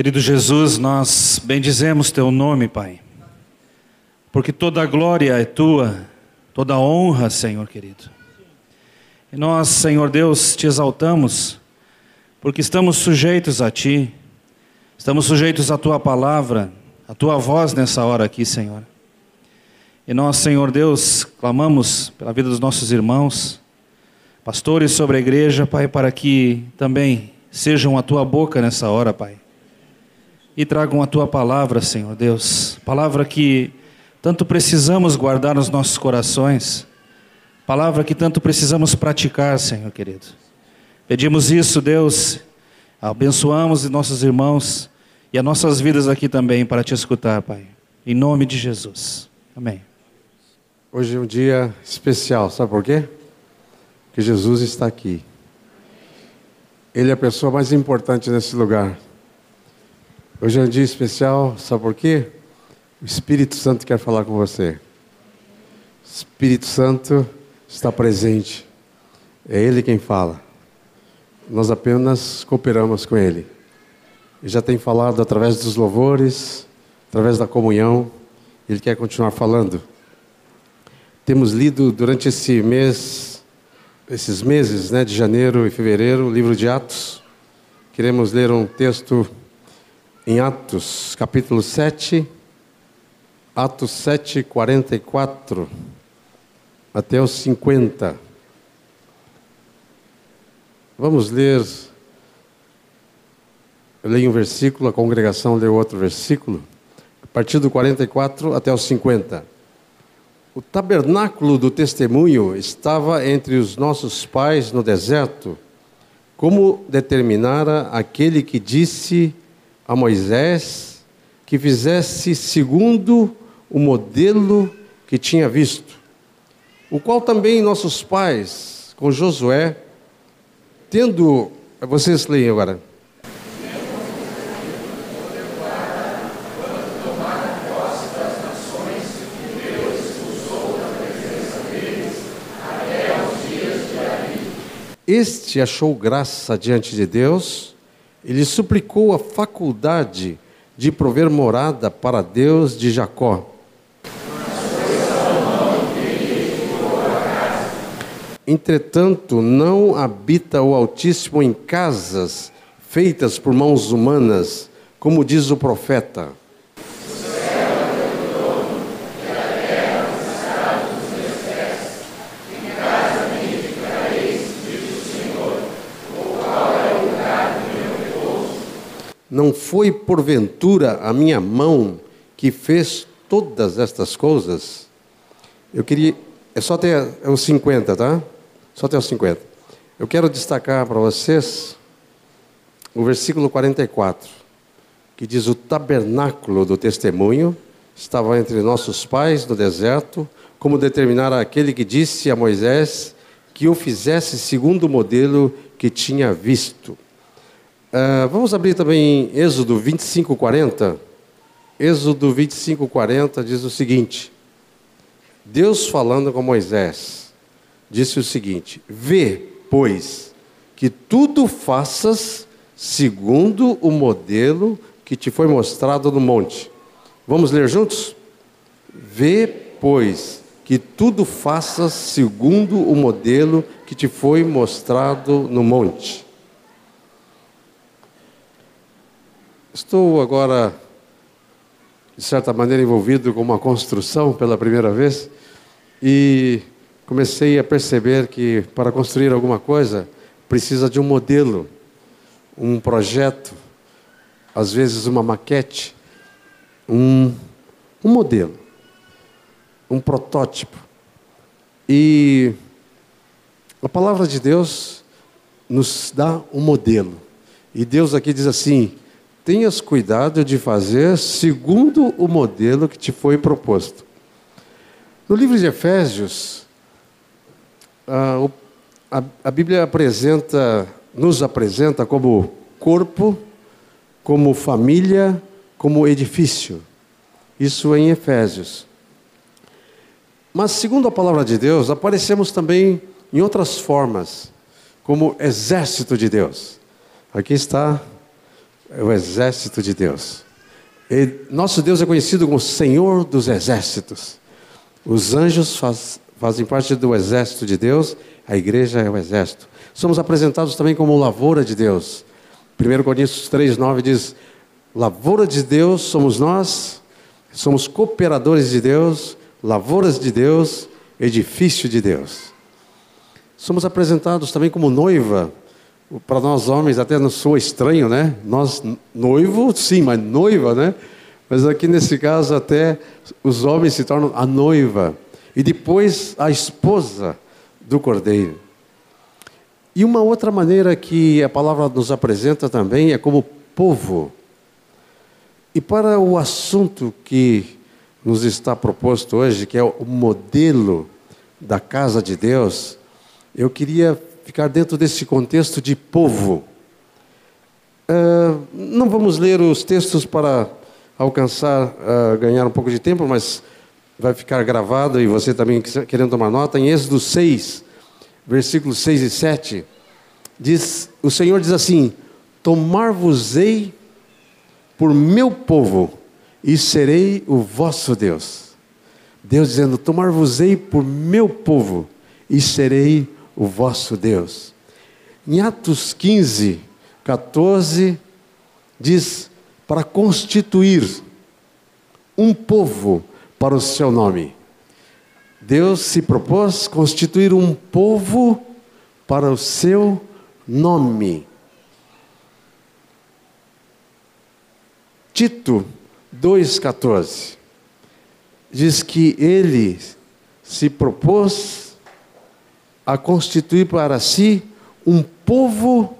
Querido Jesus, nós bendizemos teu nome, Pai, porque toda a glória é tua, toda a honra, Senhor querido. E nós, Senhor Deus, te exaltamos, porque estamos sujeitos a ti, estamos sujeitos à tua palavra, à tua voz nessa hora aqui, Senhor. E nós, Senhor Deus, clamamos pela vida dos nossos irmãos, pastores sobre a igreja, Pai, para que também sejam a tua boca nessa hora, Pai e tragam a tua palavra, Senhor Deus. Palavra que tanto precisamos guardar nos nossos corações. Palavra que tanto precisamos praticar, Senhor querido. Pedimos isso, Deus. Abençoamos nossos irmãos e as nossas vidas aqui também para te escutar, Pai. Em nome de Jesus. Amém. Hoje é um dia especial, sabe por quê? Porque Jesus está aqui. Ele é a pessoa mais importante nesse lugar. Hoje é um dia especial, sabe por quê? O Espírito Santo quer falar com você. O Espírito Santo está presente. É Ele quem fala. Nós apenas cooperamos com Ele. Ele já tem falado através dos louvores, através da comunhão. Ele quer continuar falando. Temos lido durante esse mês, esses meses, né, de janeiro e fevereiro, o livro de Atos. Queremos ler um texto em Atos, capítulo 7, Atos 7, 44 até os 50. Vamos ler. Eu leio um versículo, a congregação lê outro versículo, a partir do 44 até os 50. O tabernáculo do testemunho estava entre os nossos pais no deserto, como determinara aquele que disse a Moisés que fizesse segundo o modelo que tinha visto, o qual também nossos pais, com Josué, tendo. Vocês leem agora. Este achou graça diante de Deus ele suplicou a faculdade de prover morada para Deus de Jacó. Entretanto, não habita o Altíssimo em casas feitas por mãos humanas, como diz o profeta. Não foi porventura a minha mão que fez todas estas coisas? Eu queria. É só até os 50, tá? Só até os 50. Eu quero destacar para vocês o versículo 44, que diz: O tabernáculo do testemunho estava entre nossos pais no deserto, como determinara aquele que disse a Moisés que o fizesse segundo o modelo que tinha visto. Uh, vamos abrir também Êxodo 25, 40. Êxodo 25, 40 diz o seguinte: Deus falando com Moisés, disse o seguinte: Vê, pois, que tudo faças segundo o modelo que te foi mostrado no monte. Vamos ler juntos? Vê, pois, que tudo faças segundo o modelo que te foi mostrado no monte. Estou agora, de certa maneira, envolvido com uma construção pela primeira vez e comecei a perceber que para construir alguma coisa precisa de um modelo, um projeto, às vezes uma maquete, um, um modelo, um protótipo. E a palavra de Deus nos dá um modelo. E Deus aqui diz assim: tenhas cuidado de fazer segundo o modelo que te foi proposto. No livro de Efésios, a, Bíblia apresenta, nos apresenta como corpo, como família, como edifício. Isso em Efésios. Mas, segundo a palavra de Deus, aparecemos também em outras formas, como exército de Deus. Aqui está é o exército de Deus. E nosso Deus é conhecido como Senhor dos exércitos. Os anjos faz, fazem parte do exército de Deus, a igreja é o exército. Somos apresentados também como lavoura de Deus. 1 Coríntios 3, 9 diz: Lavoura de Deus somos nós, somos cooperadores de Deus, lavouras de Deus, edifício de Deus. Somos apresentados também como noiva. Para nós homens até não soa estranho, né? Nós noivo, sim, mas noiva, né? Mas aqui nesse caso até os homens se tornam a noiva e depois a esposa do cordeiro. E uma outra maneira que a palavra nos apresenta também é como povo. E para o assunto que nos está proposto hoje, que é o modelo da casa de Deus, eu queria ficar dentro desse contexto de povo. Uh, não vamos ler os textos para alcançar, uh, ganhar um pouco de tempo, mas vai ficar gravado e você também querendo tomar nota. Em Êxodo 6, versículos 6 e 7, diz, o Senhor diz assim: Tomar-vos-ei por meu povo e serei o vosso Deus. Deus dizendo: Tomar-vos-ei por meu povo e serei o vosso Deus. Em Atos 15, 14, diz: Para constituir um povo para o seu nome. Deus se propôs constituir um povo para o seu nome. Tito 2,14 diz que ele se propôs a constituir para si um povo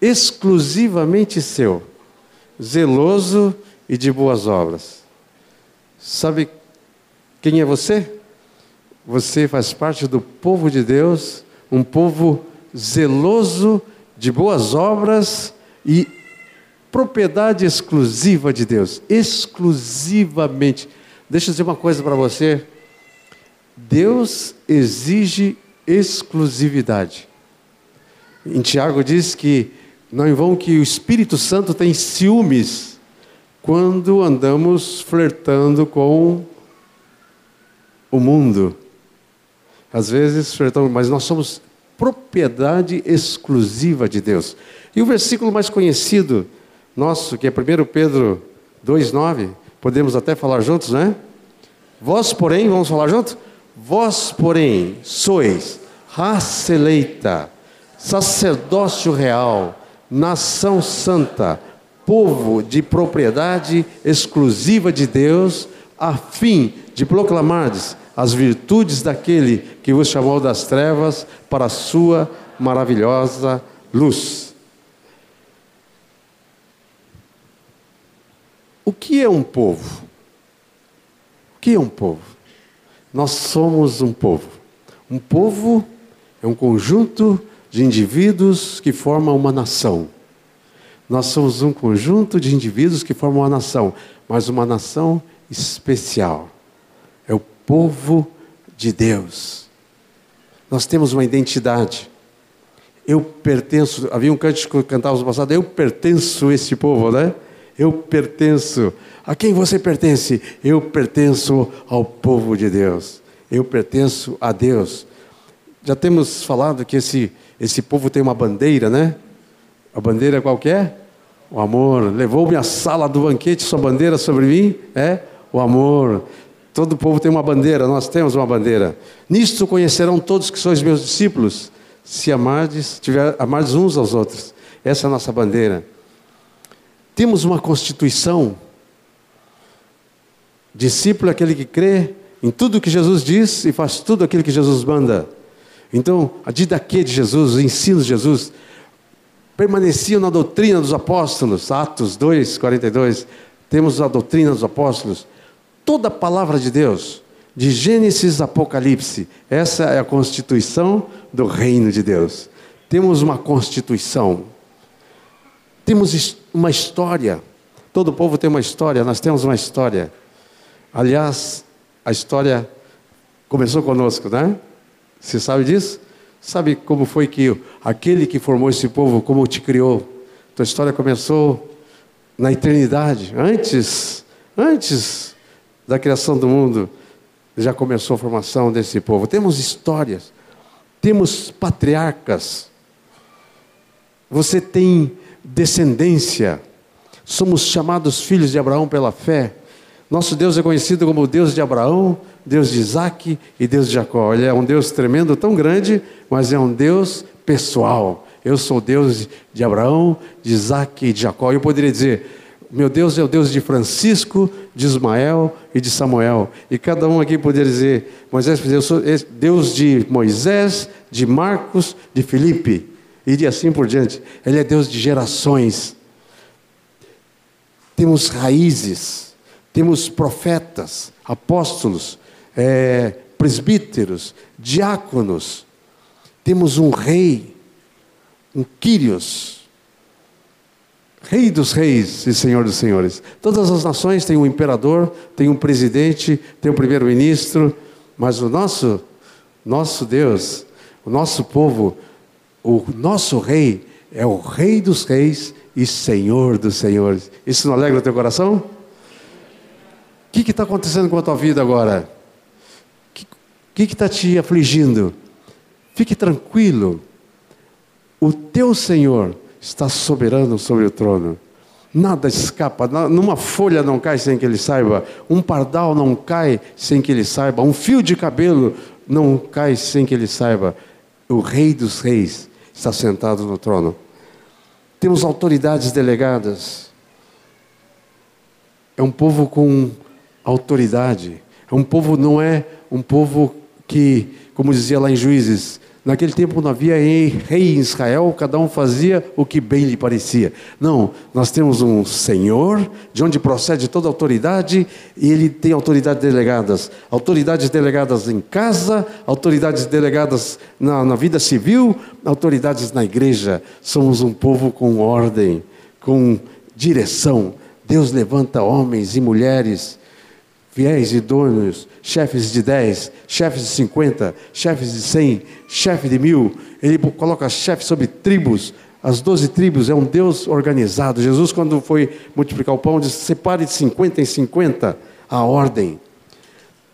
exclusivamente seu, zeloso e de boas obras. Sabe quem é você? Você faz parte do povo de Deus, um povo zeloso de boas obras e propriedade exclusiva de Deus, exclusivamente. Deixa eu dizer uma coisa para você. Deus exige exclusividade. Em Tiago diz que não é vão que o Espírito Santo tem ciúmes quando andamos flertando com o mundo. Às vezes flertamos, mas nós somos propriedade exclusiva de Deus. E o versículo mais conhecido nosso, que é 1 Pedro 2,9, podemos até falar juntos, né? Vós, porém, vamos falar juntos? Vós, porém, sois raça eleita, sacerdócio real, nação santa, povo de propriedade exclusiva de Deus, a fim de proclamardes as virtudes daquele que vos chamou das trevas para a sua maravilhosa luz. O que é um povo? O que é um povo? Nós somos um povo. Um povo é um conjunto de indivíduos que formam uma nação. Nós somos um conjunto de indivíduos que formam uma nação, mas uma nação especial. É o povo de Deus. Nós temos uma identidade. Eu pertenço, havia um cântico que cantávamos no passado, eu pertenço a esse povo, né? Eu pertenço. A quem você pertence? Eu pertenço ao povo de Deus. Eu pertenço a Deus. Já temos falado que esse, esse povo tem uma bandeira, né? A bandeira qual é? O amor. Levou-me à sala do banquete, sua bandeira sobre mim é o amor. Todo povo tem uma bandeira, nós temos uma bandeira. Nisto conhecerão todos que sois meus discípulos, se amardes, tiver, amardes uns aos outros. Essa é a nossa bandeira. Temos uma constituição. Discípulo é aquele que crê em tudo que Jesus diz e faz tudo aquilo que Jesus manda. Então, a didaquê de Jesus, os ensinos de Jesus, permaneciam na doutrina dos apóstolos, Atos 2, 42. Temos a doutrina dos apóstolos. Toda a palavra de Deus, de Gênesis a Apocalipse, essa é a constituição do reino de Deus. Temos uma constituição. Temos uma história. Todo povo tem uma história, nós temos uma história. Aliás, a história começou conosco, né? Você sabe disso? Sabe como foi que aquele que formou esse povo, como te criou? Tua história começou na eternidade, antes, antes da criação do mundo, já começou a formação desse povo. Temos histórias, temos patriarcas. Você tem descendência. Somos chamados filhos de Abraão pela fé. Nosso Deus é conhecido como Deus de Abraão, Deus de Isaac e Deus de Jacó. Ele é um Deus tremendo, tão grande, mas é um Deus pessoal. Eu sou Deus de Abraão, de Isaac e de Jacó. Eu poderia dizer, meu Deus é o Deus de Francisco, de Ismael e de Samuel. E cada um aqui poderia dizer, Moisés, eu sou Deus de Moisés, de Marcos, de Felipe e assim por diante. Ele é Deus de gerações. Temos raízes, temos profetas, apóstolos, é, presbíteros, diáconos, temos um rei, um Quírios, rei dos reis e senhor dos senhores. Todas as nações têm um imperador, têm um presidente, têm um primeiro-ministro, mas o nosso, nosso Deus, o nosso povo, o nosso rei é o rei dos reis e senhor dos senhores. Isso não alegra o teu coração? O que está acontecendo com a tua vida agora? O que está te afligindo? Fique tranquilo. O teu Senhor está soberano sobre o trono. Nada escapa, numa folha não cai sem que ele saiba, um pardal não cai sem que ele saiba, um fio de cabelo não cai sem que ele saiba. O Rei dos Reis está sentado no trono. Temos autoridades delegadas. É um povo com autoridade. É um povo, não é um povo que, como dizia lá em Juízes, Naquele tempo não havia rei em Israel, cada um fazia o que bem lhe parecia. Não, nós temos um Senhor, de onde procede toda autoridade, e ele tem autoridades delegadas. Autoridades delegadas em casa, autoridades delegadas na, na vida civil, autoridades na igreja. Somos um povo com ordem, com direção. Deus levanta homens e mulheres fiéis, idôneos, chefes de 10, chefes de 50, chefes de 100, chefe de mil. Ele coloca chefe sobre tribos. As doze tribos é um Deus organizado. Jesus, quando foi multiplicar o pão, disse: separe de 50 em 50 a ordem.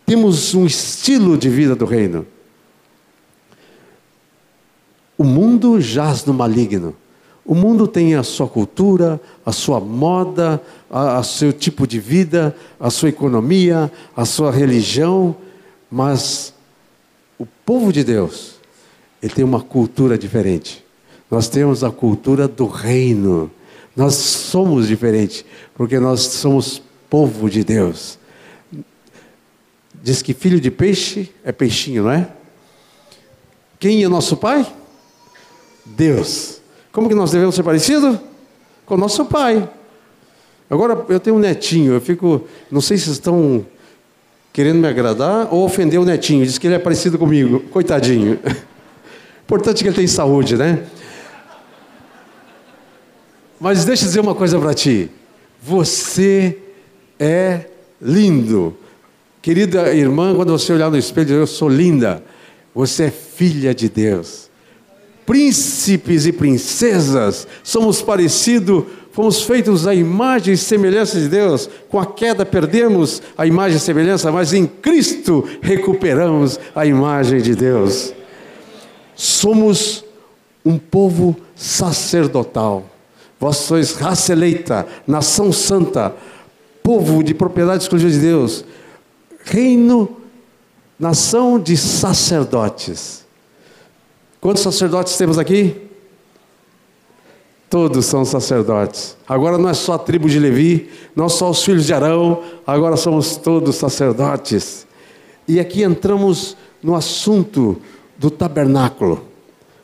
Temos um estilo de vida do reino. O mundo jaz no maligno. O mundo tem a sua cultura, a sua moda, o seu tipo de vida, a sua economia, a sua religião, mas o povo de Deus, ele tem uma cultura diferente. Nós temos a cultura do reino. Nós somos diferentes, porque nós somos povo de Deus. Diz que filho de peixe é peixinho, não é? Quem é nosso pai? Deus. Como que nós devemos ser parecidos? Com nosso pai. Agora, eu tenho um netinho, eu fico. Não sei se estão querendo me agradar ou ofender o netinho. Diz que ele é parecido comigo. Coitadinho. Importante que ele tem saúde, né? Mas deixa eu dizer uma coisa para ti. Você é lindo. Querida irmã, quando você olhar no espelho, eu sou linda. Você é filha de Deus príncipes e princesas, somos parecidos, fomos feitos à imagem e semelhança de Deus. Com a queda perdemos a imagem e semelhança, mas em Cristo recuperamos a imagem de Deus. Somos um povo sacerdotal. Vós sois raça eleita, nação santa, povo de propriedade exclusiva de Deus, reino, nação de sacerdotes. Quantos sacerdotes temos aqui? Todos são sacerdotes. Agora não é só a tribo de Levi, não só os filhos de Arão, agora somos todos sacerdotes. E aqui entramos no assunto do tabernáculo.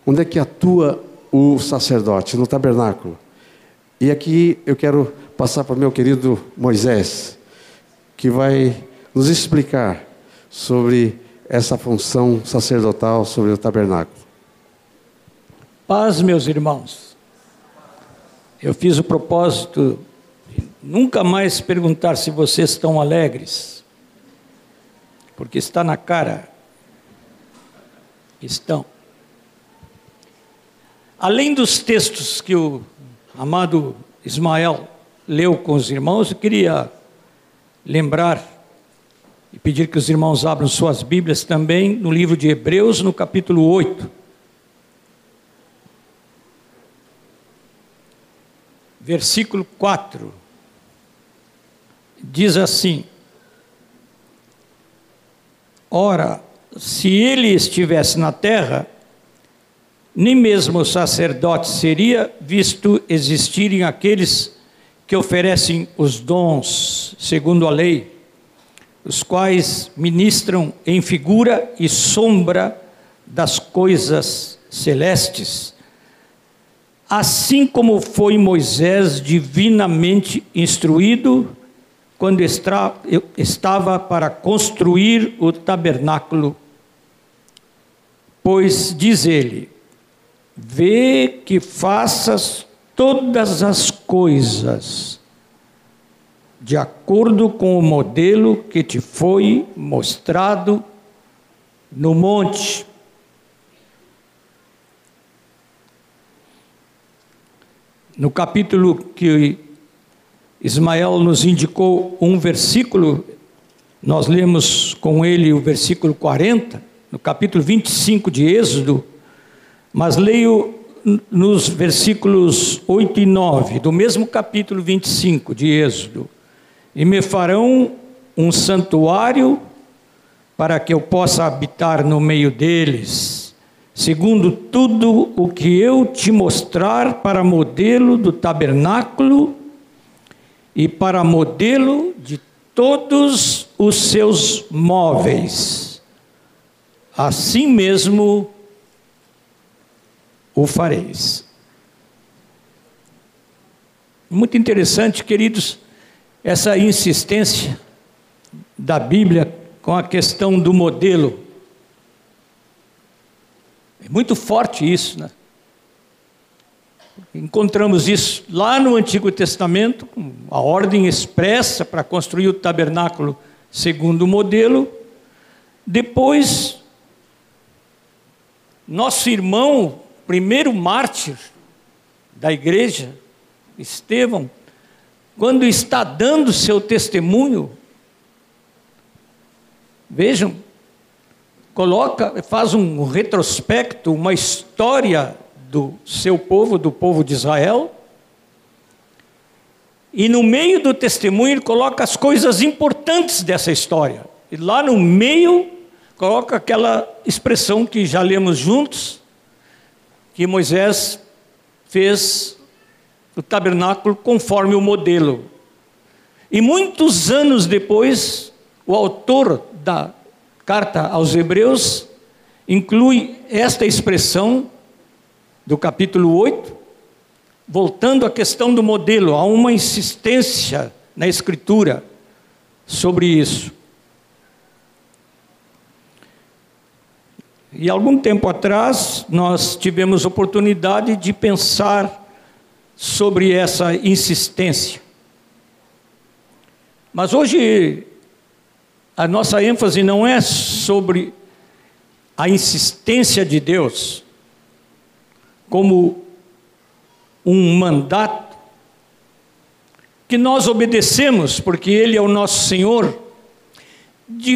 Onde é que atua o sacerdote? No tabernáculo. E aqui eu quero passar para o meu querido Moisés, que vai nos explicar sobre essa função sacerdotal sobre o tabernáculo. Paz, meus irmãos. Eu fiz o propósito de nunca mais perguntar se vocês estão alegres, porque está na cara. Estão. Além dos textos que o amado Ismael leu com os irmãos, eu queria lembrar e pedir que os irmãos abram suas Bíblias também no livro de Hebreus, no capítulo 8. Versículo 4. Diz assim: Ora, se ele estivesse na terra, nem mesmo o sacerdote seria, visto existirem aqueles que oferecem os dons segundo a lei, os quais ministram em figura e sombra das coisas celestes, assim como foi Moisés divinamente instruído quando estava para construir o tabernáculo. Pois diz ele: Vê que faças todas as coisas de acordo com o modelo que te foi mostrado no monte. No capítulo que Ismael nos indicou um versículo, nós lemos com ele o versículo 40, no capítulo 25 de Êxodo, mas leio nos versículos 8 e 9, do mesmo capítulo 25 de Êxodo: E me farão um santuário para que eu possa habitar no meio deles, segundo tudo o que eu te mostrar para modelo do tabernáculo e para modelo de todos os seus móveis. Assim mesmo o fareis. Muito interessante, queridos, essa insistência da Bíblia com a questão do modelo. É muito forte isso, né? Encontramos isso lá no Antigo Testamento, a ordem expressa para construir o tabernáculo segundo o modelo. Depois, nosso irmão, primeiro mártir da igreja, Estevão, quando está dando seu testemunho, vejam, coloca, faz um retrospecto, uma história do seu povo, do povo de Israel. E no meio do testemunho ele coloca as coisas importantes dessa história. E lá no meio coloca aquela expressão que já lemos juntos, que Moisés fez o tabernáculo conforme o modelo. E muitos anos depois, o autor da carta aos Hebreus inclui esta expressão do capítulo 8, voltando à questão do modelo, há uma insistência na Escritura sobre isso. E algum tempo atrás, nós tivemos oportunidade de pensar sobre essa insistência. Mas hoje, a nossa ênfase não é sobre a insistência de Deus, como um mandato que nós obedecemos, porque Ele é o nosso Senhor, de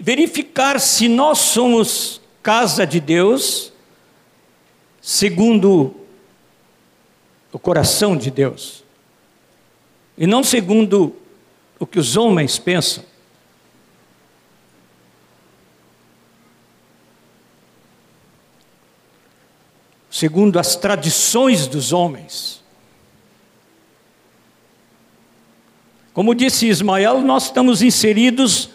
verificar se nós somos casa de Deus, segundo o coração de Deus, e não segundo o que os homens pensam. Segundo as tradições dos homens. Como disse Ismael, nós estamos inseridos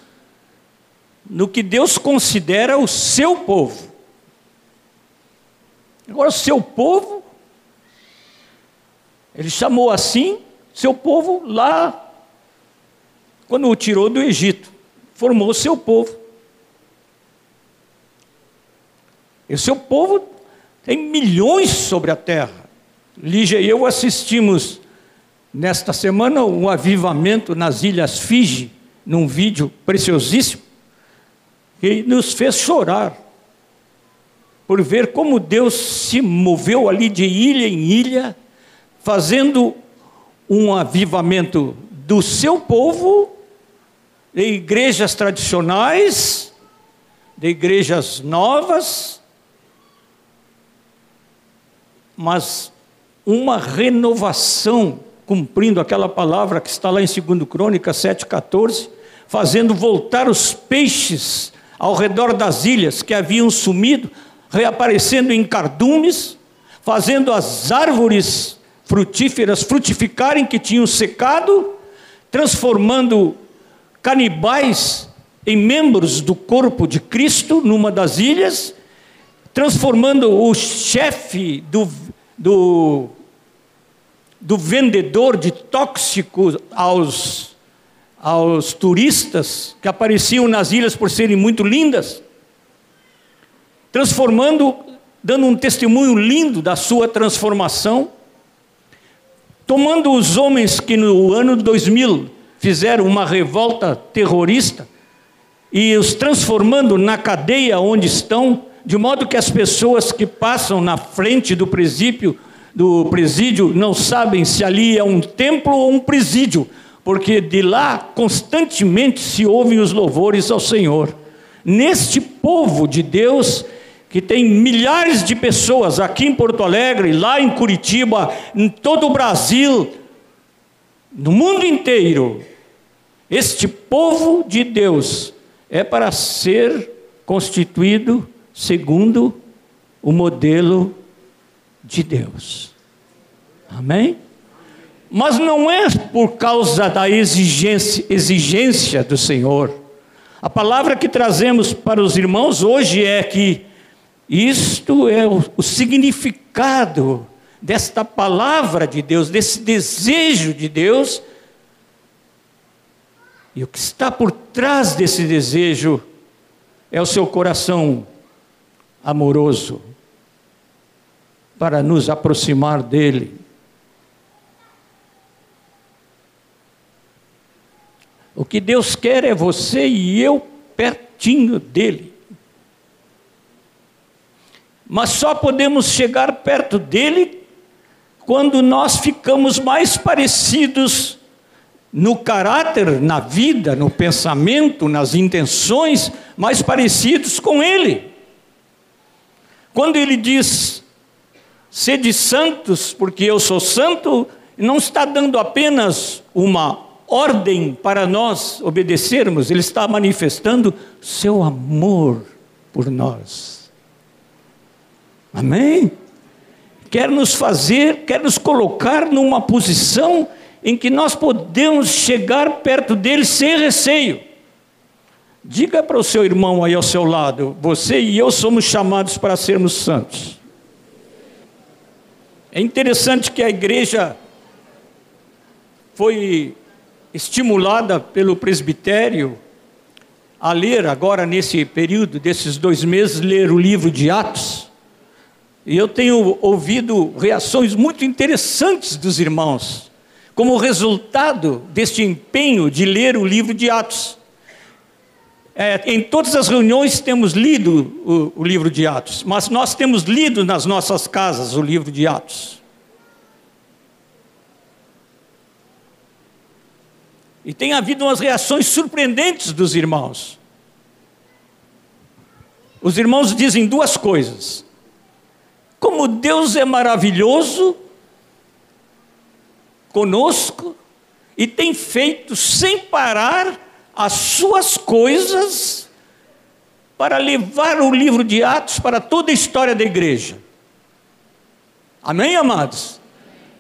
no que Deus considera o seu povo. Agora, o seu povo, ele chamou assim, seu povo lá, quando o tirou do Egito, formou o seu povo. E o seu povo tem milhões sobre a terra. Lígia e eu assistimos nesta semana um avivamento nas ilhas Fiji, num vídeo preciosíssimo, que nos fez chorar por ver como Deus se moveu ali de ilha em ilha, fazendo um avivamento do seu povo, de igrejas tradicionais, de igrejas novas, mas uma renovação, cumprindo aquela palavra que está lá em 2 Crônicas 7,14, fazendo voltar os peixes ao redor das ilhas que haviam sumido, reaparecendo em cardumes, fazendo as árvores frutíferas frutificarem que tinham secado, transformando canibais em membros do corpo de Cristo numa das ilhas, transformando o chefe do, do, do vendedor de tóxicos aos, aos turistas que apareciam nas ilhas por serem muito lindas, transformando, dando um testemunho lindo da sua transformação, tomando os homens que no ano 2000 fizeram uma revolta terrorista e os transformando na cadeia onde estão, de modo que as pessoas que passam na frente do presídio, do presídio não sabem se ali é um templo ou um presídio, porque de lá constantemente se ouvem os louvores ao Senhor. Neste povo de Deus, que tem milhares de pessoas aqui em Porto Alegre, lá em Curitiba, em todo o Brasil, no mundo inteiro, este povo de Deus é para ser constituído segundo o modelo de Deus. Amém? Mas não é por causa da exigência, exigência do Senhor. A palavra que trazemos para os irmãos hoje é que isto é o, o significado desta palavra de Deus, desse desejo de Deus. E o que está por trás desse desejo é o seu coração amoroso para nos aproximar dele. O que Deus quer é você e eu pertinho dele. Mas só podemos chegar perto dele quando nós ficamos mais parecidos no caráter, na vida, no pensamento, nas intenções, mais parecidos com ele. Quando ele diz, sede santos, porque eu sou santo, não está dando apenas uma ordem para nós obedecermos, ele está manifestando seu amor por nós. Amém? Quer nos fazer, quer nos colocar numa posição em que nós podemos chegar perto dele sem receio. Diga para o seu irmão aí ao seu lado: você e eu somos chamados para sermos santos. É interessante que a igreja foi estimulada pelo presbitério a ler, agora nesse período, desses dois meses, ler o livro de Atos. E eu tenho ouvido reações muito interessantes dos irmãos, como resultado deste empenho de ler o livro de Atos. É, em todas as reuniões temos lido o, o livro de Atos, mas nós temos lido nas nossas casas o livro de Atos. E tem havido umas reações surpreendentes dos irmãos. Os irmãos dizem duas coisas. Como Deus é maravilhoso conosco e tem feito sem parar as suas coisas para levar o livro de Atos para toda a história da igreja. Amém, amados?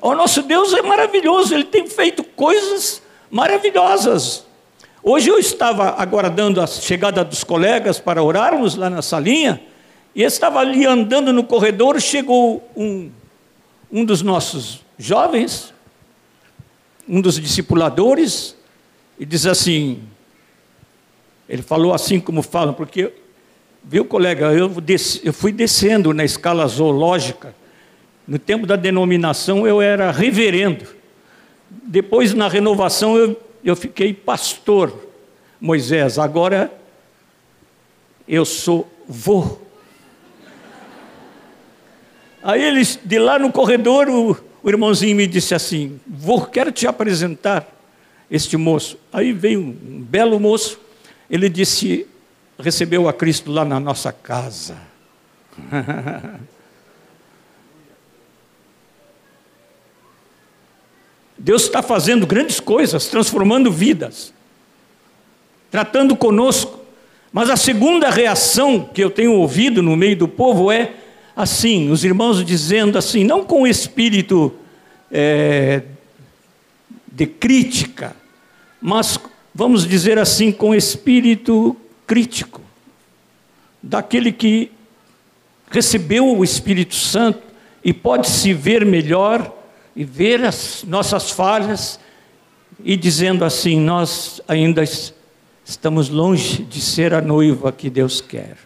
O nosso Deus é maravilhoso, ele tem feito coisas maravilhosas. Hoje eu estava aguardando a chegada dos colegas para orarmos lá na salinha, e estava ali andando no corredor, chegou um, um dos nossos jovens, um dos discipuladores, e diz assim: ele falou assim como falam, porque, viu, colega, eu, desci, eu fui descendo na escala zoológica. No tempo da denominação eu era reverendo. Depois, na renovação, eu, eu fiquei pastor, Moisés. Agora eu sou vô. Aí eles, de lá no corredor, o, o irmãozinho me disse assim: Vou, quero te apresentar este moço. Aí veio um belo moço, ele disse: recebeu a Cristo lá na nossa casa. Deus está fazendo grandes coisas, transformando vidas, tratando conosco. Mas a segunda reação que eu tenho ouvido no meio do povo é assim: os irmãos dizendo assim, não com espírito é, de crítica, mas vamos dizer assim, com espírito crítico, daquele que recebeu o Espírito Santo e pode se ver melhor e ver as nossas falhas e dizendo assim: nós ainda estamos longe de ser a noiva que Deus quer.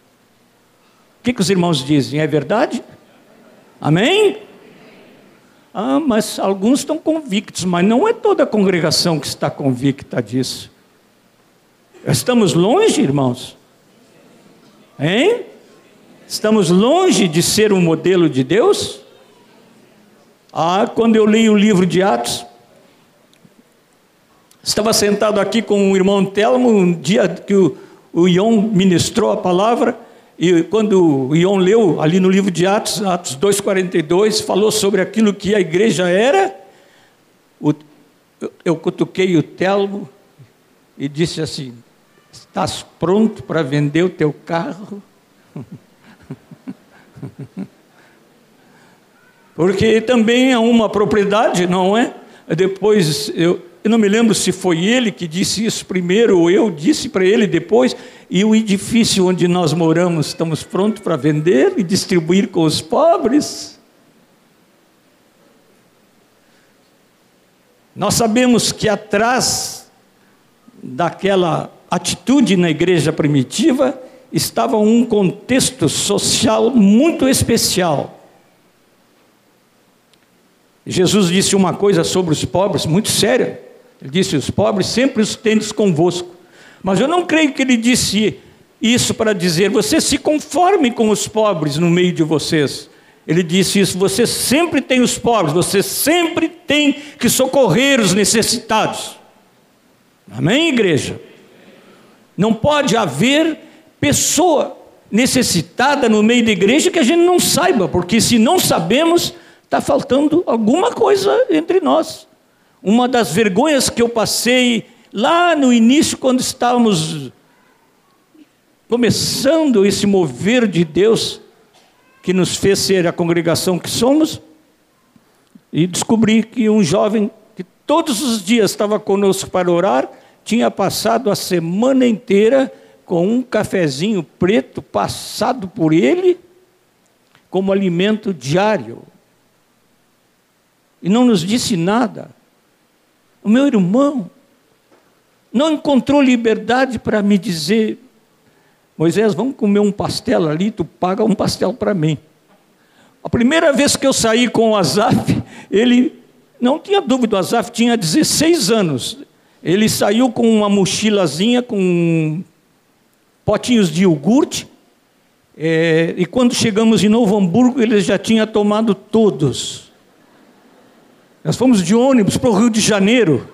O que, que os irmãos dizem? É verdade? Amém? Ah, mas alguns estão convictos, mas não é toda a congregação que está convicta disso. Estamos longe, irmãos? Hein? Estamos longe de ser um modelo de Deus? Ah, quando eu li o livro de Atos, estava sentado aqui com o irmão Telmo, um dia que o, o Ion ministrou a palavra, e quando o Ion leu ali no livro de Atos, Atos 2,42, falou sobre aquilo que a igreja era, o, eu cutuquei o Telmo e disse assim: Estás pronto para vender o teu carro? Porque também é uma propriedade, não é? Depois, eu, eu não me lembro se foi ele que disse isso primeiro ou eu disse para ele depois. E o edifício onde nós moramos, estamos prontos para vender e distribuir com os pobres? Nós sabemos que atrás daquela atitude na igreja primitiva estava um contexto social muito especial. Jesus disse uma coisa sobre os pobres muito séria. Ele disse: Os pobres sempre os tendes convosco. Mas eu não creio que ele disse isso para dizer: Você se conforme com os pobres no meio de vocês. Ele disse isso: Você sempre tem os pobres, você sempre tem que socorrer os necessitados. Amém, igreja? Não pode haver pessoa necessitada no meio da igreja que a gente não saiba, porque se não sabemos, está faltando alguma coisa entre nós. Uma das vergonhas que eu passei lá no início, quando estávamos começando esse mover de Deus, que nos fez ser a congregação que somos, e descobri que um jovem que todos os dias estava conosco para orar, tinha passado a semana inteira com um cafezinho preto passado por ele como alimento diário e não nos disse nada. O meu irmão não encontrou liberdade para me dizer: Moisés, vamos comer um pastel ali, tu paga um pastel para mim. A primeira vez que eu saí com o Azaf, ele não tinha dúvida, o Azaf tinha 16 anos. Ele saiu com uma mochilazinha com potinhos de iogurte. É, e quando chegamos em Novo Hamburgo, ele já tinha tomado todos. Nós fomos de ônibus para o Rio de Janeiro.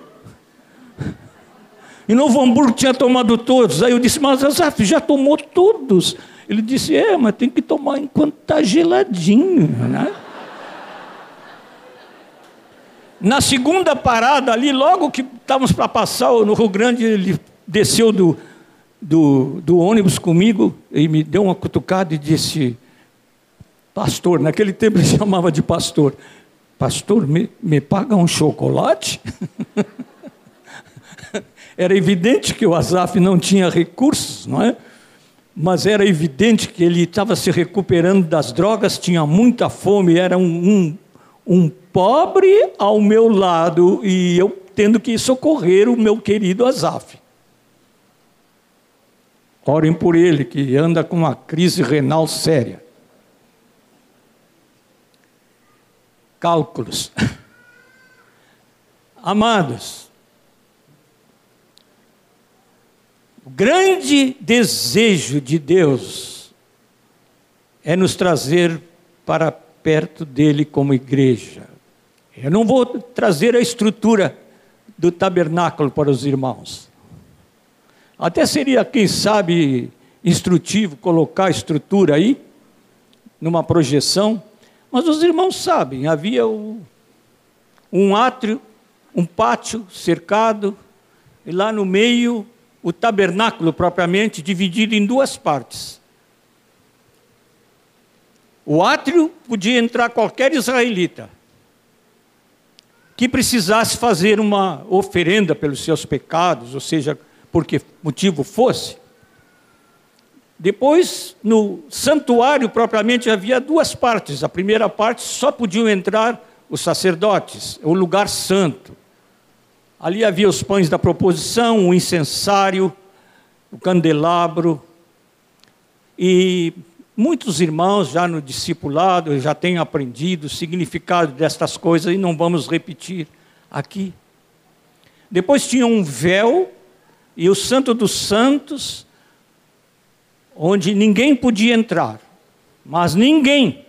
Em Novo Hamburgo tinha tomado todos. Aí eu disse, mas Azaf já tomou todos. Ele disse, é, mas tem que tomar enquanto está geladinho. Né? Na segunda parada ali, logo que estávamos para passar no Rio Grande, ele desceu do, do, do ônibus comigo e me deu uma cutucada e disse, pastor, naquele tempo ele chamava de pastor. Pastor, me, me paga um chocolate? era evidente que o Azaf não tinha recursos, não é? Mas era evidente que ele estava se recuperando das drogas, tinha muita fome, era um, um, um pobre ao meu lado e eu tendo que socorrer o meu querido Azaf. Orem por ele, que anda com uma crise renal séria. cálculos. Amados, o grande desejo de Deus é nos trazer para perto dele como igreja. Eu não vou trazer a estrutura do tabernáculo para os irmãos. Até seria, quem sabe, instrutivo colocar a estrutura aí, numa projeção, mas os irmãos sabem, havia o, um átrio, um pátio cercado, e lá no meio o tabernáculo propriamente dividido em duas partes. O átrio podia entrar qualquer israelita que precisasse fazer uma oferenda pelos seus pecados, ou seja, por que motivo fosse. Depois, no santuário propriamente havia duas partes. A primeira parte só podiam entrar os sacerdotes, o lugar santo. Ali havia os pães da proposição, o incensário, o candelabro. E muitos irmãos já no discipulado já têm aprendido o significado destas coisas e não vamos repetir aqui. Depois tinha um véu e o Santo dos Santos, onde ninguém podia entrar, mas ninguém.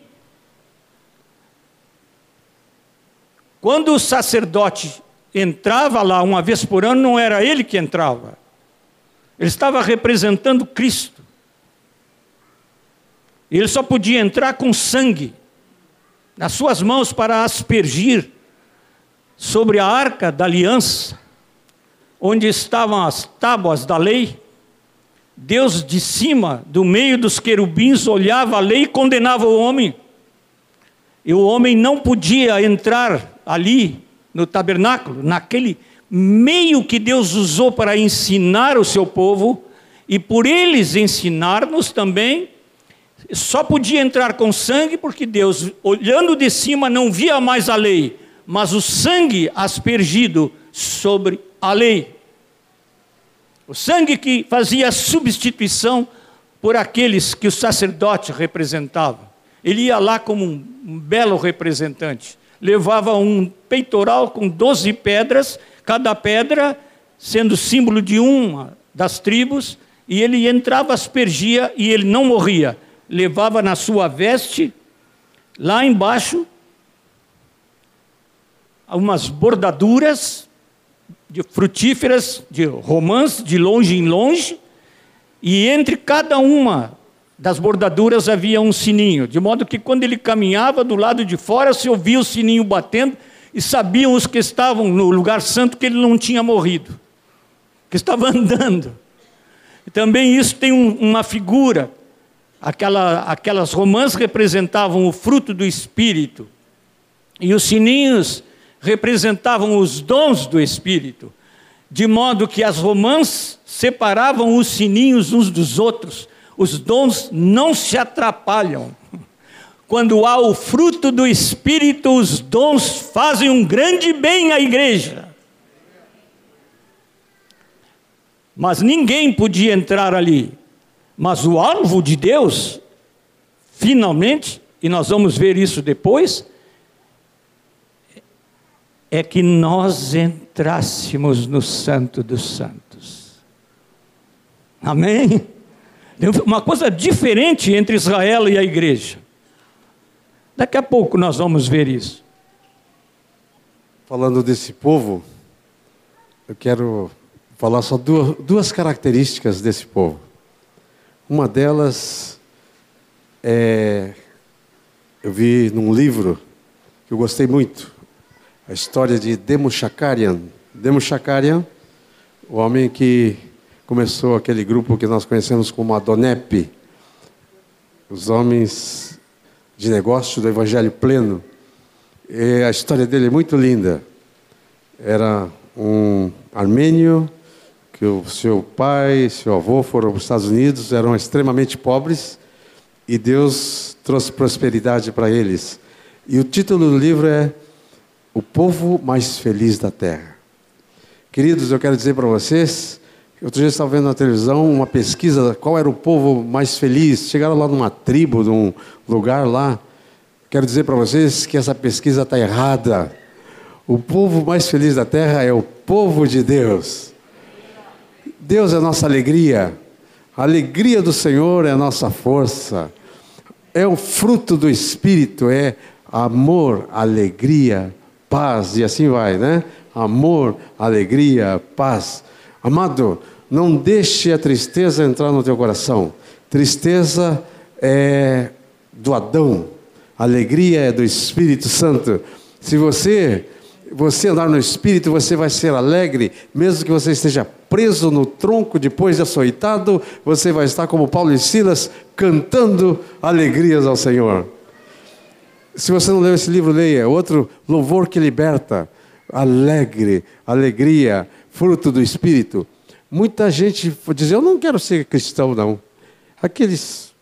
Quando o sacerdote entrava lá uma vez por ano, não era ele que entrava. Ele estava representando Cristo. Ele só podia entrar com sangue nas suas mãos para aspergir sobre a arca da aliança, onde estavam as tábuas da lei. Deus de cima, do meio dos querubins, olhava a lei e condenava o homem. E o homem não podia entrar ali no tabernáculo, naquele meio que Deus usou para ensinar o seu povo, e por eles ensinar-nos também, só podia entrar com sangue, porque Deus, olhando de cima, não via mais a lei, mas o sangue aspergido sobre a lei. O sangue que fazia substituição por aqueles que o sacerdote representava. Ele ia lá como um, um belo representante levava um peitoral com doze pedras, cada pedra sendo símbolo de uma das tribos, e ele entrava, aspergia e ele não morria. Levava na sua veste, lá embaixo, umas bordaduras de frutíferas, de romãs, de longe em longe, e entre cada uma das bordaduras havia um sininho, de modo que quando ele caminhava do lado de fora se ouvia o sininho batendo e sabiam os que estavam no lugar santo que ele não tinha morrido, que estava andando. Também isso tem um, uma figura, aquela, aquelas romãs representavam o fruto do Espírito e os sininhos representavam os dons do Espírito, de modo que as romãs separavam os sininhos uns dos outros os dons não se atrapalham. Quando há o fruto do Espírito, os dons fazem um grande bem à igreja. Mas ninguém podia entrar ali. Mas o alvo de Deus, finalmente, e nós vamos ver isso depois, é que nós entrássemos no Santo dos Santos. Amém? uma coisa diferente entre Israel e a igreja. Daqui a pouco nós vamos ver isso. Falando desse povo, eu quero falar só duas, duas características desse povo. Uma delas é. Eu vi num livro que eu gostei muito, a história de Demo Shakarian. Demo o homem que começou aquele grupo que nós conhecemos como a DONEP, os homens de negócio do Evangelho Pleno. E a história dele é muito linda. Era um armênio que o seu pai seu avô foram para os Estados Unidos, eram extremamente pobres e Deus trouxe prosperidade para eles. E o título do livro é O Povo Mais Feliz da Terra. Queridos, eu quero dizer para vocês Outro dia estava vendo na televisão uma pesquisa qual era o povo mais feliz. Chegaram lá numa tribo, num lugar lá. Quero dizer para vocês que essa pesquisa está errada. O povo mais feliz da terra é o povo de Deus. Deus é a nossa alegria. A alegria do Senhor é a nossa força. É o fruto do Espírito, é amor, alegria, paz, e assim vai, né? Amor, alegria, paz. Amado, não deixe a tristeza entrar no teu coração. Tristeza é do Adão, alegria é do Espírito Santo. Se você você andar no Espírito, você vai ser alegre, mesmo que você esteja preso no tronco depois de açoitado, você vai estar como Paulo e Silas cantando alegrias ao Senhor. Se você não leu esse livro, leia. Outro louvor que liberta, alegre, alegria, fruto do Espírito. Muita gente diz: Eu não quero ser cristão, não. Aqueles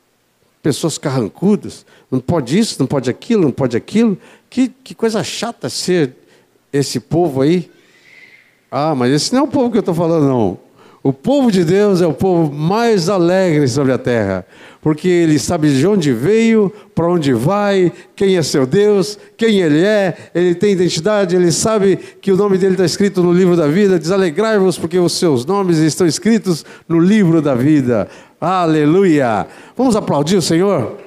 pessoas carrancudas, não pode isso, não pode aquilo, não pode aquilo. Que, que coisa chata ser esse povo aí. Ah, mas esse não é o povo que eu estou falando, não. O povo de Deus é o povo mais alegre sobre a terra, porque ele sabe de onde veio, para onde vai, quem é seu Deus, quem ele é, ele tem identidade, ele sabe que o nome dele está escrito no livro da vida. Diz: Alegrai-vos, porque os seus nomes estão escritos no livro da vida. Aleluia! Vamos aplaudir o Senhor?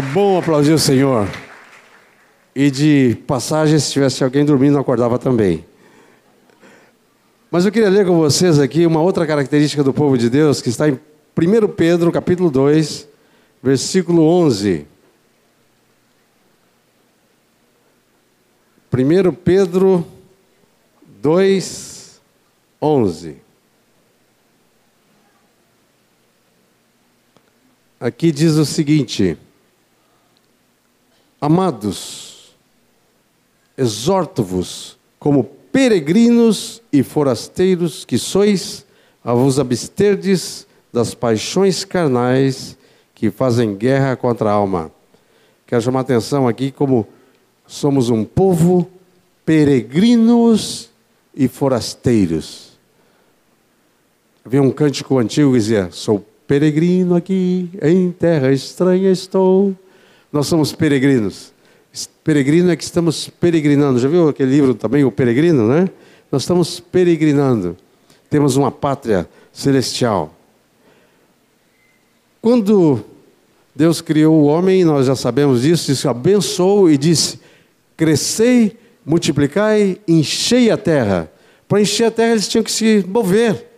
É bom aplaudir o Senhor. E de passagem, se tivesse alguém dormindo, acordava também. Mas eu queria ler com vocês aqui uma outra característica do povo de Deus, que está em 1 Pedro, capítulo 2, versículo 11. 1 Pedro 2, 11. Aqui diz o seguinte: Amados, exorto-vos como peregrinos e forasteiros que sois, a vos absterdes das paixões carnais que fazem guerra contra a alma. Quero chamar a atenção aqui como somos um povo peregrinos e forasteiros. Havia um cântico antigo que dizia: Sou peregrino aqui, em terra estranha estou nós somos peregrinos. Peregrino é que estamos peregrinando. Já viu aquele livro também, O Peregrino, né? Nós estamos peregrinando. Temos uma pátria celestial. Quando Deus criou o homem, nós já sabemos disso, disse, abençoou e disse: crescei, multiplicai, enchei a terra. Para encher a terra, eles tinham que se mover,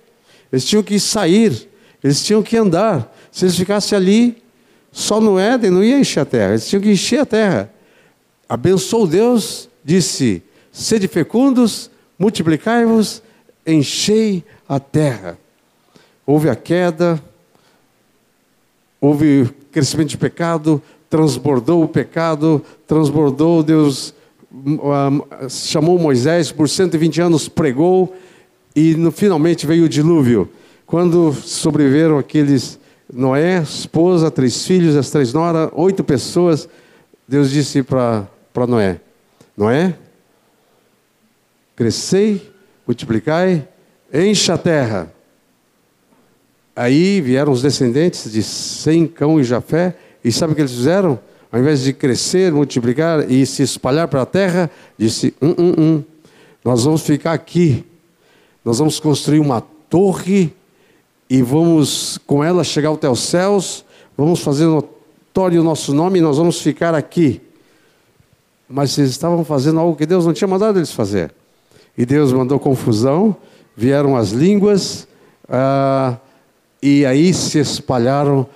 eles tinham que sair, eles tinham que andar. Se eles ficassem ali, só no Éden não ia encher a terra, eles tinham que encher a terra. Abençoou Deus, disse: sede fecundos, multiplicai-vos, enchei a terra. Houve a queda, houve crescimento de pecado, transbordou o pecado, transbordou, Deus chamou Moisés por 120 anos, pregou, e finalmente veio o dilúvio. Quando sobreviveram aqueles Noé, esposa, três filhos, as três noras, oito pessoas. Deus disse para Noé: Noé, crescei, multiplicai, encha a terra. Aí vieram os descendentes de Sem, Cão e Jafé, e sabe o que eles fizeram? Ao invés de crescer, multiplicar e se espalhar para a terra, disse: hum, hum, hum, nós vamos ficar aqui, nós vamos construir uma torre e vamos com ela chegar até os céus, vamos fazer notório o nosso nome e nós vamos ficar aqui. Mas eles estavam fazendo algo que Deus não tinha mandado eles fazer. E Deus mandou confusão, vieram as línguas, ah, e aí se espalharam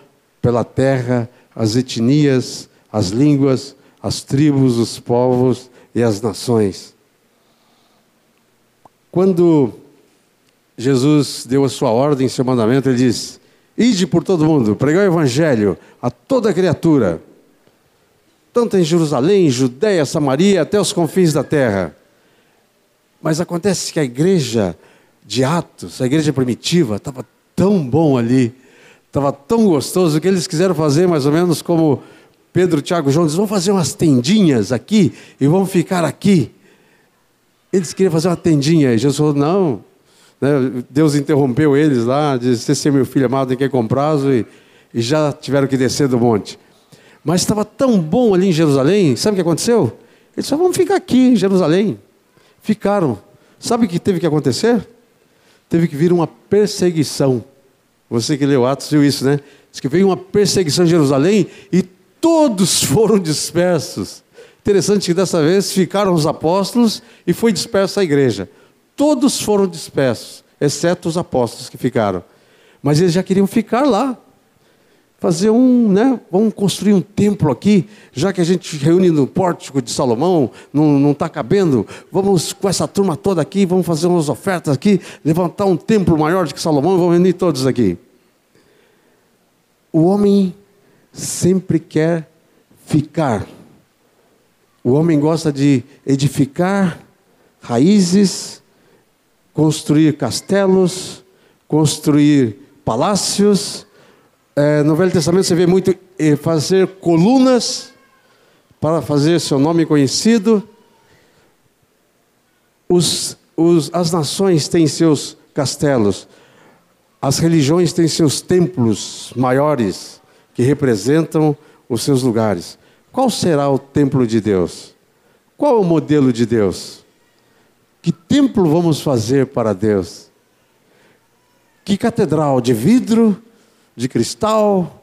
pela terra as etnias, as línguas, as tribos, os povos e as nações. Quando Jesus deu a sua ordem, seu mandamento, ele diz: Ide por todo mundo, pregar o evangelho a toda criatura, tanto em Jerusalém, Judéia, Samaria, até os confins da terra. Mas acontece que a igreja de Atos, a igreja primitiva, estava tão bom ali, estava tão gostoso que eles quiseram fazer mais ou menos como Pedro, Tiago e João dizem: vamos fazer umas tendinhas aqui e vamos ficar aqui. Eles queriam fazer uma tendinha, e Jesus falou: não, né? Deus interrompeu eles lá, disse: Esse é meu filho amado em quem comprazo, e, e já tiveram que descer do monte. Mas estava tão bom ali em Jerusalém, sabe o que aconteceu? Eles só vamos ficar aqui em Jerusalém. Ficaram Sabe o que teve que acontecer? Teve que vir uma perseguição. Você que leu Atos viu isso, né? Diz que veio uma perseguição em Jerusalém e todos foram dispersos. Interessante que dessa vez ficaram os apóstolos e foi dispersa a igreja. Todos foram dispersos, exceto os apóstolos que ficaram. Mas eles já queriam ficar lá fazer um, né? Vamos construir um templo aqui, já que a gente reúne no pórtico de Salomão, não está cabendo, vamos com essa turma toda aqui, vamos fazer umas ofertas aqui, levantar um templo maior do que Salomão, vamos reunir todos aqui. O homem sempre quer ficar. O homem gosta de edificar raízes, construir castelos, construir palácios, é, no Velho Testamento você vê muito é, fazer colunas para fazer seu nome conhecido. Os, os, as nações têm seus castelos, as religiões têm seus templos maiores que representam os seus lugares. Qual será o templo de Deus? Qual o modelo de Deus? Templo vamos fazer para Deus? Que catedral de vidro de cristal,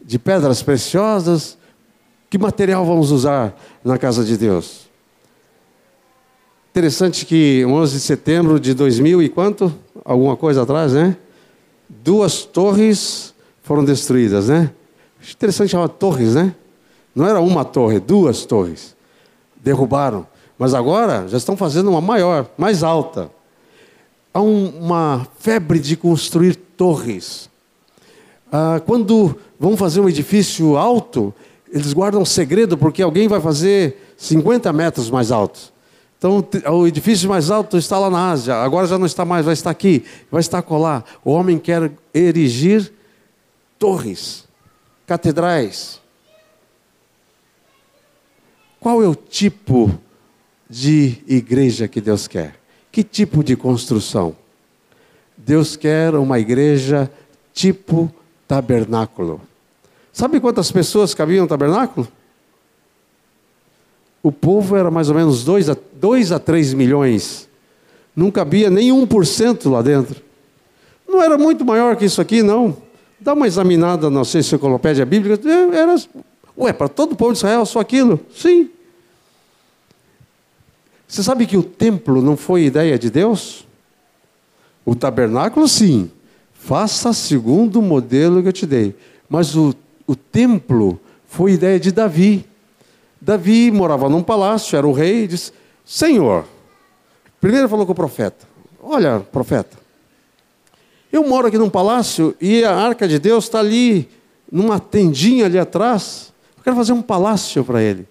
de pedras preciosas. Que material vamos usar na casa de Deus? Interessante que 11 de setembro de 2000 e quanto? Alguma coisa atrás, né? Duas torres foram destruídas, né? Interessante chamar torres, né? Não era uma torre, duas torres. Derrubaram. Mas agora já estão fazendo uma maior, mais alta. Há um, uma febre de construir torres. Ah, quando vão fazer um edifício alto, eles guardam segredo porque alguém vai fazer 50 metros mais alto. Então, o edifício mais alto está lá na Ásia, agora já não está mais, vai estar aqui, vai estar colar. O homem quer erigir torres, catedrais. Qual é o tipo de igreja que Deus quer? Que tipo de construção? Deus quer uma igreja tipo tabernáculo. Sabe quantas pessoas cabiam no tabernáculo? O povo era mais ou menos 2 a, 2 a 3 milhões. Não cabia nem 1% lá dentro. Não era muito maior que isso aqui, não. Dá uma examinada na enciclopédia bíblica. É, era, ué, para todo o povo de Israel só aquilo? Sim. Você sabe que o templo não foi ideia de Deus? O tabernáculo, sim. Faça segundo o modelo que eu te dei. Mas o, o templo foi ideia de Davi. Davi morava num palácio, era o rei, e disse: Senhor, primeiro falou com o profeta: Olha, profeta, eu moro aqui num palácio e a arca de Deus está ali, numa tendinha ali atrás. Eu quero fazer um palácio para ele.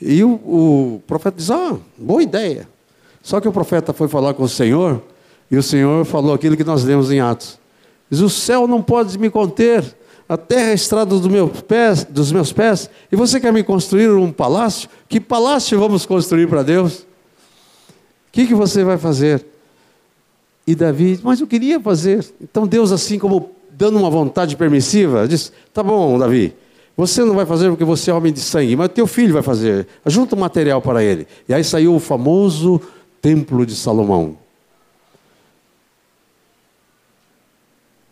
E o, o profeta diz: Ah, boa ideia. Só que o profeta foi falar com o Senhor e o Senhor falou aquilo que nós lemos em Atos. Diz: O céu não pode me conter, a terra é estrada do meu pés, dos meus pés, e você quer me construir um palácio? Que palácio vamos construir para Deus? O que, que você vai fazer? E Davi, mas eu queria fazer. Então Deus, assim como dando uma vontade permissiva, diz: Tá bom, Davi, você não vai fazer porque você é homem de sangue, mas teu filho vai fazer. Junta o material para ele. E aí saiu o famoso Templo de Salomão.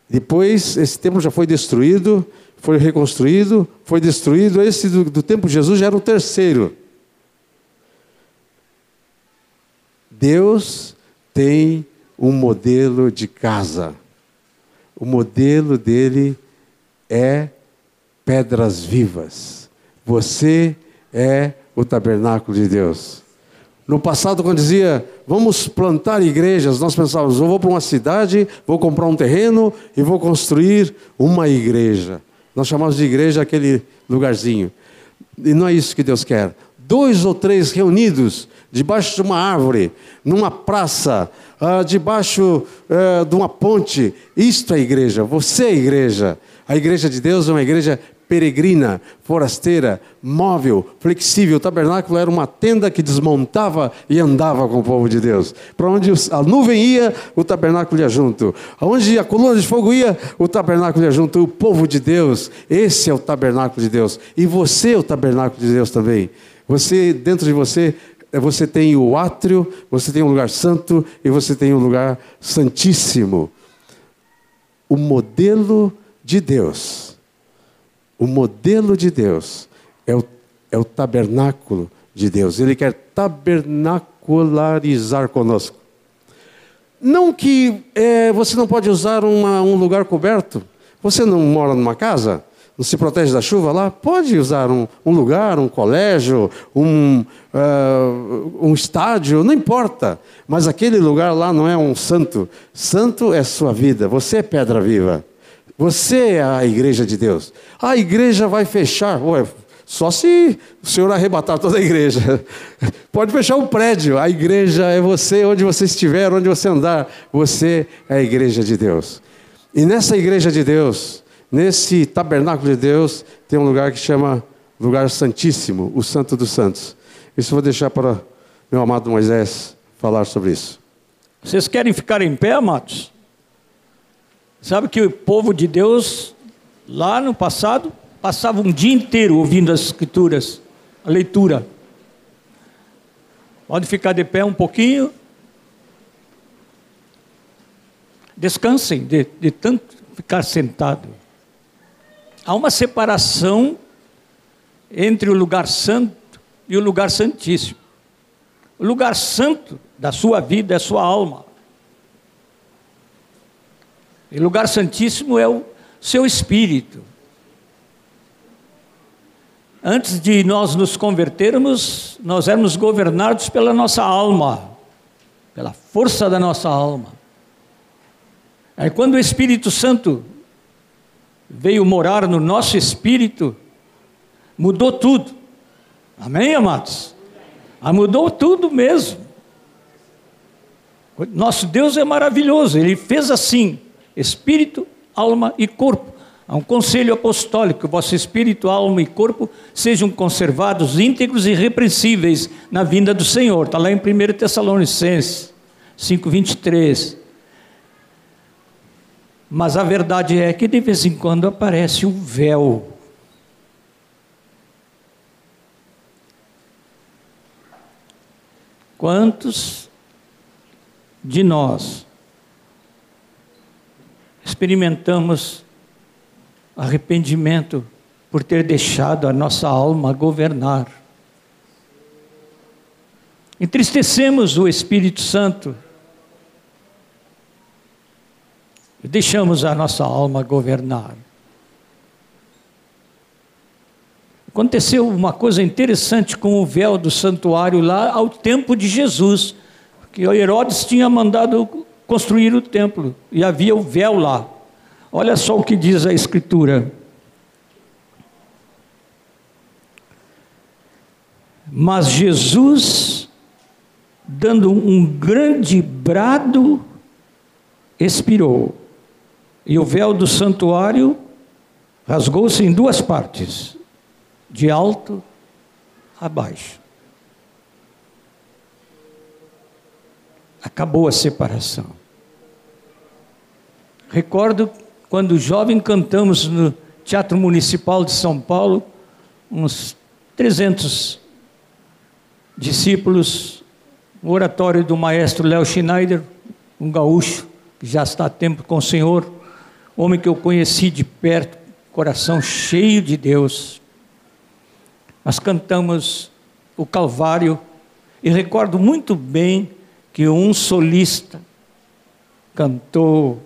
Depois, esse templo já foi destruído, foi reconstruído, foi destruído. Esse do, do tempo de Jesus já era o terceiro. Deus tem um modelo de casa. O modelo dele é pedras vivas. Você é o tabernáculo de Deus. No passado, quando dizia, vamos plantar igrejas, nós pensávamos, eu vou para uma cidade, vou comprar um terreno e vou construir uma igreja. Nós chamamos de igreja aquele lugarzinho. E não é isso que Deus quer. Dois ou três reunidos debaixo de uma árvore, numa praça, uh, debaixo uh, de uma ponte. Isto é igreja, você é igreja. A igreja de Deus é uma igreja peregrina, forasteira, móvel, flexível. O tabernáculo era uma tenda que desmontava e andava com o povo de Deus. Para onde a nuvem ia, o tabernáculo ia junto. Aonde a coluna de fogo ia, o tabernáculo ia junto. O povo de Deus, esse é o tabernáculo de Deus. E você é o tabernáculo de Deus também. Você, dentro de você, você tem o átrio, você tem o lugar santo e você tem o lugar santíssimo. O modelo de Deus, o modelo de Deus é o, é o tabernáculo de Deus. Ele quer tabernacularizar conosco. Não que é, você não pode usar uma, um lugar coberto. Você não mora numa casa? Não se protege da chuva lá? Pode usar um, um lugar, um colégio, um, uh, um estádio, não importa. Mas aquele lugar lá não é um santo. Santo é sua vida. Você é pedra viva. Você é a igreja de Deus. A igreja vai fechar. Ué, só se o Senhor arrebatar toda a igreja. Pode fechar o prédio. A igreja é você, onde você estiver, onde você andar. Você é a igreja de Deus. E nessa igreja de Deus, nesse tabernáculo de Deus, tem um lugar que chama lugar santíssimo, o Santo dos Santos. Isso eu vou deixar para meu amado Moisés falar sobre isso. Vocês querem ficar em pé, amados? Sabe que o povo de Deus, lá no passado, passava um dia inteiro ouvindo as escrituras, a leitura. Pode ficar de pé um pouquinho. Descansem de, de tanto ficar sentado. Há uma separação entre o lugar santo e o lugar santíssimo. O lugar santo da sua vida é a sua alma. E lugar santíssimo é o seu espírito. Antes de nós nos convertermos, nós éramos governados pela nossa alma, pela força da nossa alma. Aí quando o Espírito Santo veio morar no nosso espírito, mudou tudo. Amém, amados? Ah, mudou tudo mesmo. Nosso Deus é maravilhoso, Ele fez assim: espírito, alma e corpo. Há um conselho apostólico: vosso espírito, alma e corpo sejam conservados íntegros e irrepreensíveis na vinda do Senhor. Está lá em 1 Tessalonicenses 5,23. Mas a verdade é que de vez em quando aparece um véu. Quantos de nós experimentamos arrependimento por ter deixado a nossa alma governar? Entristecemos o Espírito Santo deixamos a nossa alma governar. Aconteceu uma coisa interessante com o véu do santuário lá ao tempo de Jesus, que Herodes tinha mandado construir o templo e havia o véu lá. Olha só o que diz a Escritura. Mas Jesus, dando um grande brado, expirou e o véu do santuário rasgou-se em duas partes, de alto a baixo. Acabou a separação. Recordo quando jovem cantamos no Teatro Municipal de São Paulo, uns 300 discípulos, o oratório do maestro Léo Schneider, um gaúcho que já está há tempo com o Senhor, homem que eu conheci de perto, coração cheio de Deus. Nós cantamos o Calvário e recordo muito bem que um solista cantou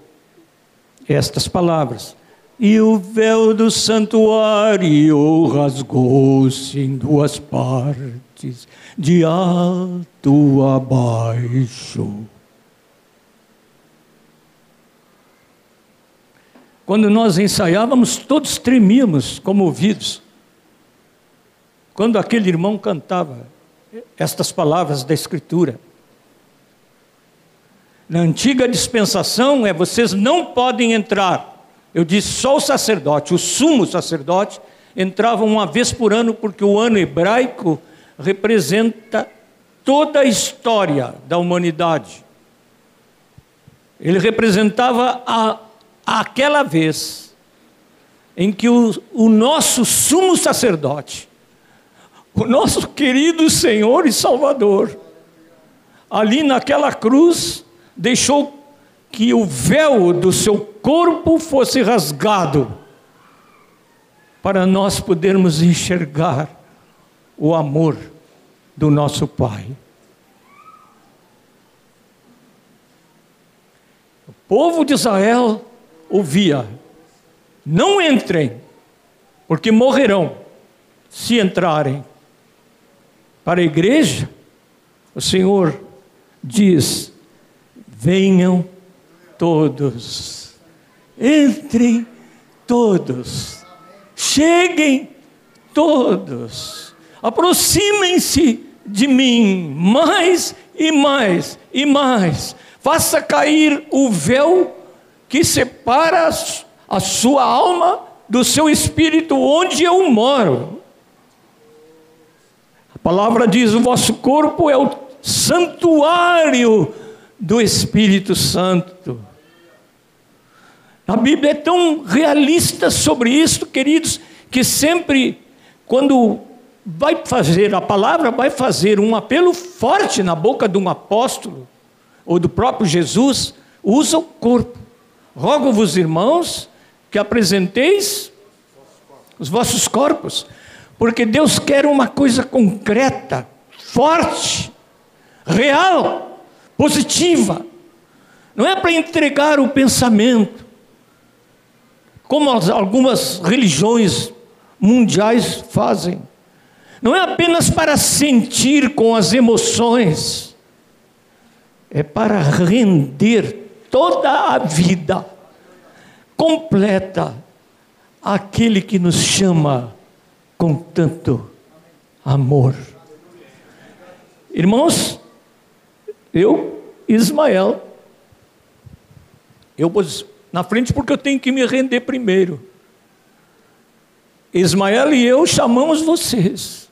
estas palavras. E o véu do santuário rasgou-se em duas partes, de alto a baixo. Quando nós ensaiávamos, todos tremíamos comovidos. Quando aquele irmão cantava estas palavras da Escritura. Na antiga dispensação é vocês não podem entrar. Eu disse só o sacerdote, o sumo sacerdote, entrava uma vez por ano, porque o ano hebraico representa toda a história da humanidade. Ele representava a aquela vez em que o, o nosso sumo sacerdote, o nosso querido Senhor e Salvador, ali naquela cruz, deixou que o véu do seu corpo fosse rasgado, para nós podermos enxergar o amor do nosso Pai. O povo de Israel ouvia: não entrem, porque morrerão se entrarem. Para a igreja, o Senhor diz: venham todos, entrem todos, cheguem todos, aproximem-se de mim mais e mais e mais, faça cair o véu que separa a sua alma do seu espírito, onde eu moro. A palavra diz: o vosso corpo é o santuário do Espírito Santo. A Bíblia é tão realista sobre isso, queridos, que sempre, quando vai fazer, a palavra vai fazer um apelo forte na boca de um apóstolo, ou do próprio Jesus, usa o corpo. Rogo-vos, irmãos, que apresenteis os vossos corpos, porque Deus quer uma coisa concreta, forte, real, positiva. Não é para entregar o pensamento, como algumas religiões mundiais fazem. Não é apenas para sentir com as emoções, é para render toda a vida completa àquele que nos chama com tanto amor. Irmãos, eu, Ismael, eu pus na frente porque eu tenho que me render primeiro. Ismael e eu chamamos vocês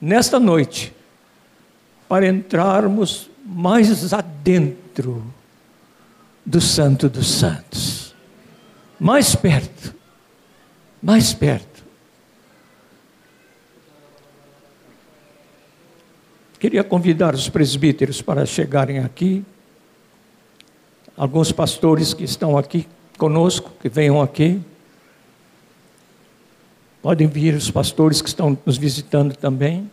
nesta noite para entrarmos mais adentro do Santo dos Santos, mais perto, mais perto. Queria convidar os presbíteros para chegarem aqui, alguns pastores que estão aqui conosco, que venham aqui. Podem vir os pastores que estão nos visitando também.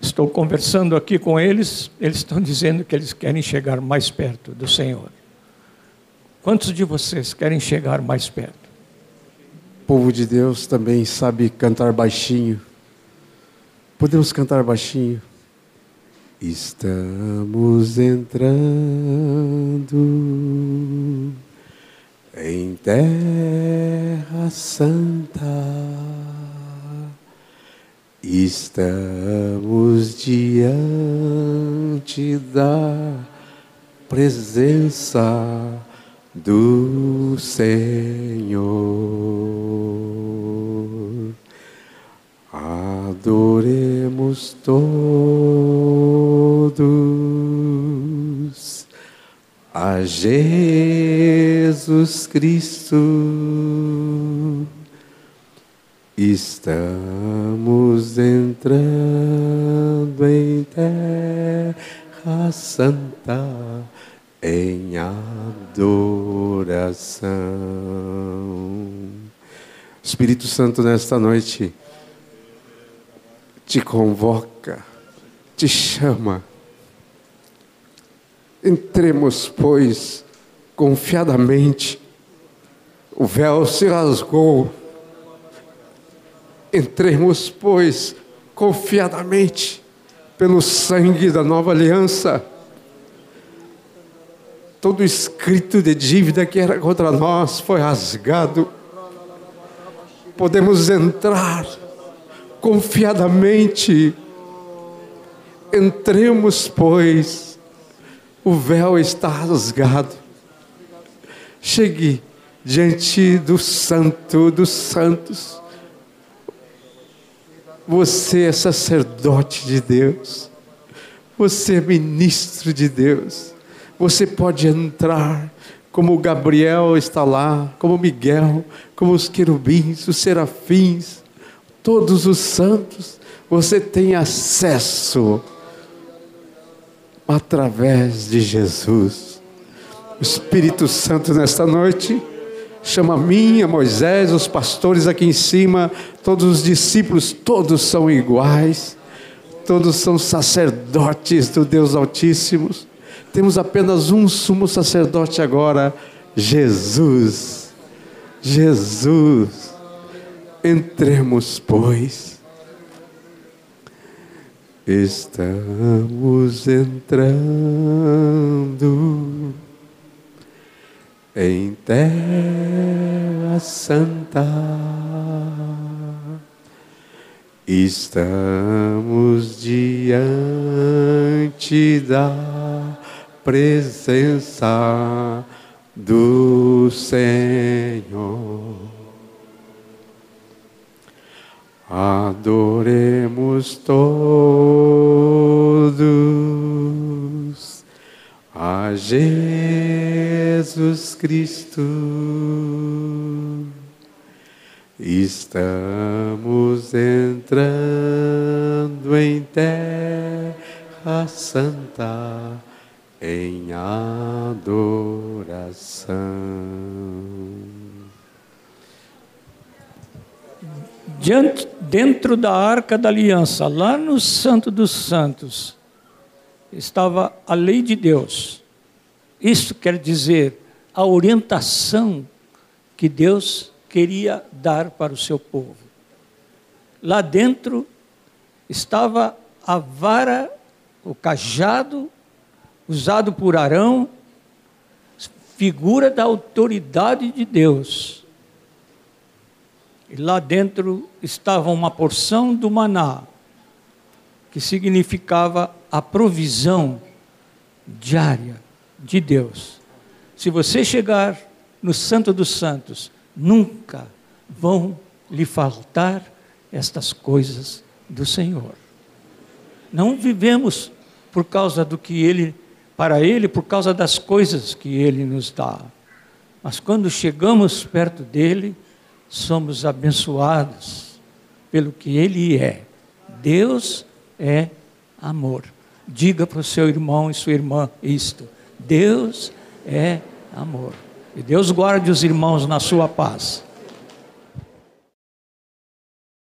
Estou conversando aqui com eles, eles estão dizendo que eles querem chegar mais perto do Senhor. Quantos de vocês querem chegar mais perto? O povo de Deus também sabe cantar baixinho. Podemos cantar baixinho. Estamos entrando em terra santa Estamos diante da presença do Senhor. Adoremos todos a Jesus Cristo Estamos entrando em terra santa em adoração. Espírito Santo, nesta noite, te convoca, te chama. Entremos, pois, confiadamente. O véu se rasgou Entremos, pois, confiadamente pelo sangue da nova aliança. Todo escrito de dívida que era contra nós foi rasgado. Podemos entrar confiadamente. Entremos, pois, o véu está rasgado. Chegue diante do Santo dos Santos você é sacerdote de Deus. Você é ministro de Deus. Você pode entrar como Gabriel está lá, como Miguel, como os querubins, os serafins, todos os santos, você tem acesso através de Jesus. O Espírito Santo nesta noite chama a mim, a Moisés, os pastores aqui em cima, todos os discípulos, todos são iguais, todos são sacerdotes do Deus Altíssimo. Temos apenas um sumo sacerdote agora, Jesus. Jesus. Entremos, pois. Estamos entrando em terra santa. Estamos diante da presença do Senhor. Adoremos todos a Jesus Cristo. Estamos entrando em terra santa em adoração. Diante, dentro da arca da aliança, lá no Santo dos Santos, estava a lei de Deus. Isso quer dizer a orientação que Deus queria dar para o seu povo. Lá dentro estava a vara, o cajado usado por Arão, figura da autoridade de Deus. E lá dentro estava uma porção do maná, que significava a provisão diária de Deus. Se você chegar no Santo dos Santos, nunca vão lhe faltar estas coisas do Senhor. Não vivemos por causa do que Ele para Ele por causa das coisas que Ele nos dá. Mas quando chegamos perto dele, somos abençoados pelo que Ele é. Deus é amor. Diga para o seu irmão e sua irmã isto: Deus é amor. E Deus guarde os irmãos na sua paz.